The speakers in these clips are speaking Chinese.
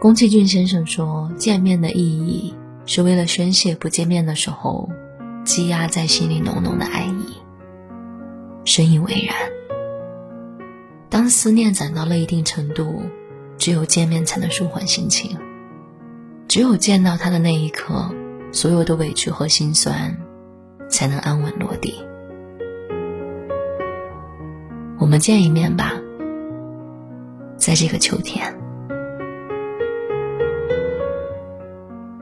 宫崎骏先生说：“见面的意义是为了宣泄不见面的时候积压在心里浓浓的爱意。”深以为然。当思念攒到了一定程度，只有见面才能舒缓心情。只有见到他的那一刻，所有的委屈和心酸才能安稳落地。我们见一面吧，在这个秋天。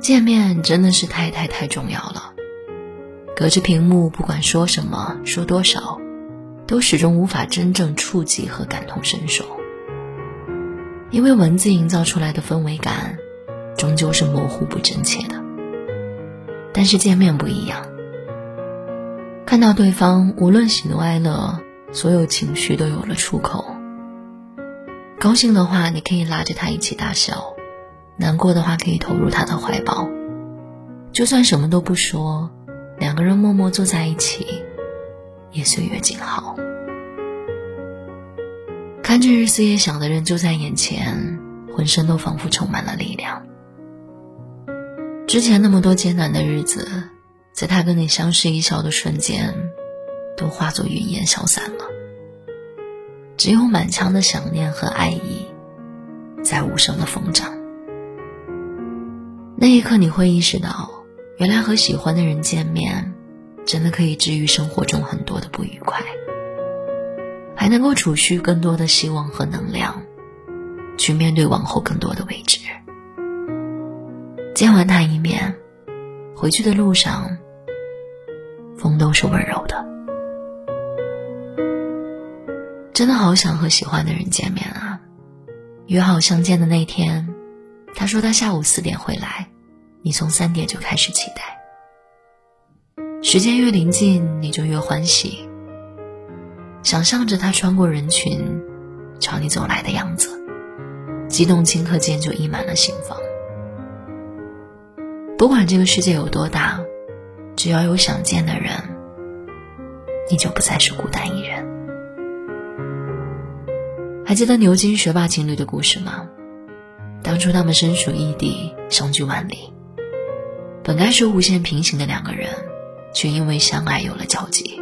见面真的是太太太重要了。隔着屏幕，不管说什么，说多少，都始终无法真正触及和感同身受。因为文字营造出来的氛围感，终究是模糊不真切的。但是见面不一样，看到对方，无论喜怒哀乐，所有情绪都有了出口。高兴的话，你可以拉着他一起大笑。难过的话可以投入他的怀抱，就算什么都不说，两个人默默坐在一起，也岁月静好。看着日思夜想的人就在眼前，浑身都仿佛充满了力量。之前那么多艰难的日子，在他跟你相视一笑的瞬间，都化作云烟消散了，只有满腔的想念和爱意，在无声的疯长。那一刻，你会意识到，原来和喜欢的人见面，真的可以治愈生活中很多的不愉快，还能够储蓄更多的希望和能量，去面对往后更多的未知。见完他一面，回去的路上，风都是温柔的。真的好想和喜欢的人见面啊！约好相见的那天。他说他下午四点会来，你从三点就开始期待。时间越临近，你就越欢喜。想象着他穿过人群，朝你走来的样子，激动顷刻间就溢满了心房。不管这个世界有多大，只要有想见的人，你就不再是孤单一人。还记得牛津学霸情侣的故事吗？当初他们身处异地，相距万里，本该是无限平行的两个人，却因为相爱有了交集。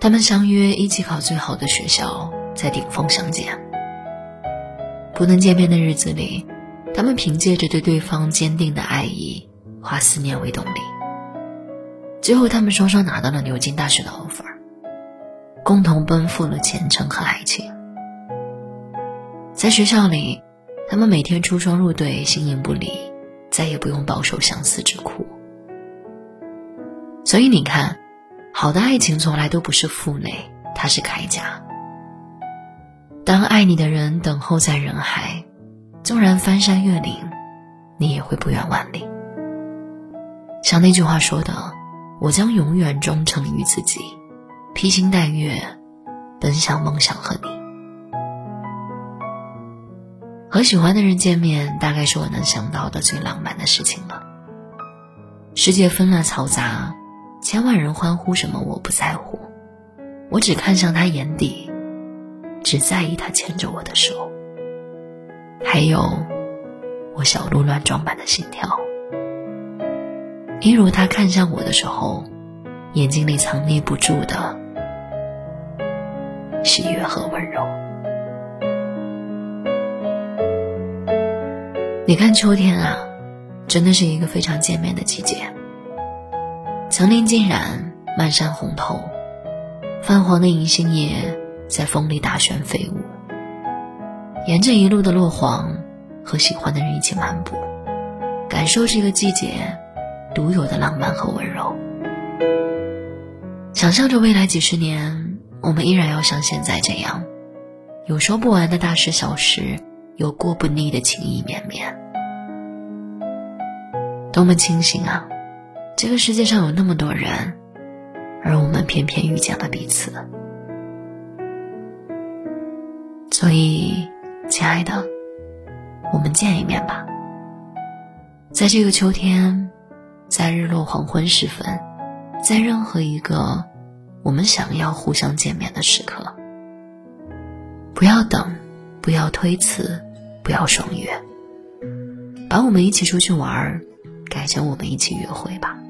他们相约一起考最好的学校，在顶峰相见。不能见面的日子里，他们凭借着对对方坚定的爱意，化思念为动力。最后，他们双双拿到了牛津大学的 offer，共同奔赴了前程和爱情。在学校里，他们每天出双入对，形影不离，再也不用饱受相思之苦。所以你看，好的爱情从来都不是负累，它是铠甲。当爱你的人等候在人海，纵然翻山越岭，你也会不远万里。像那句话说的：“我将永远忠诚于自己，披星戴月，奔向梦想和你。”和喜欢的人见面，大概是我能想到的最浪漫的事情了。世界纷乱嘈杂，千万人欢呼什么我不在乎，我只看向他眼底，只在意他牵着我的手，还有我小鹿乱撞般的心跳。一如他看向我的时候，眼睛里藏匿不住的喜悦和温柔。你看秋天啊，真的是一个非常见面的季节。层林尽染，漫山红透，泛黄的银杏叶在风里打旋飞舞。沿着一路的落黄，和喜欢的人一起漫步，感受这个季节独有的浪漫和温柔。想象着未来几十年，我们依然要像现在这样，有说不完的大事小事。有过不腻的情意绵绵，多么庆幸啊！这个世界上有那么多人，而我们偏偏遇见了彼此。所以，亲爱的，我们见一面吧。在这个秋天，在日落黄昏时分，在任何一个我们想要互相见面的时刻，不要等，不要推辞。不要爽约，把我们一起出去玩儿想我们一起约会吧。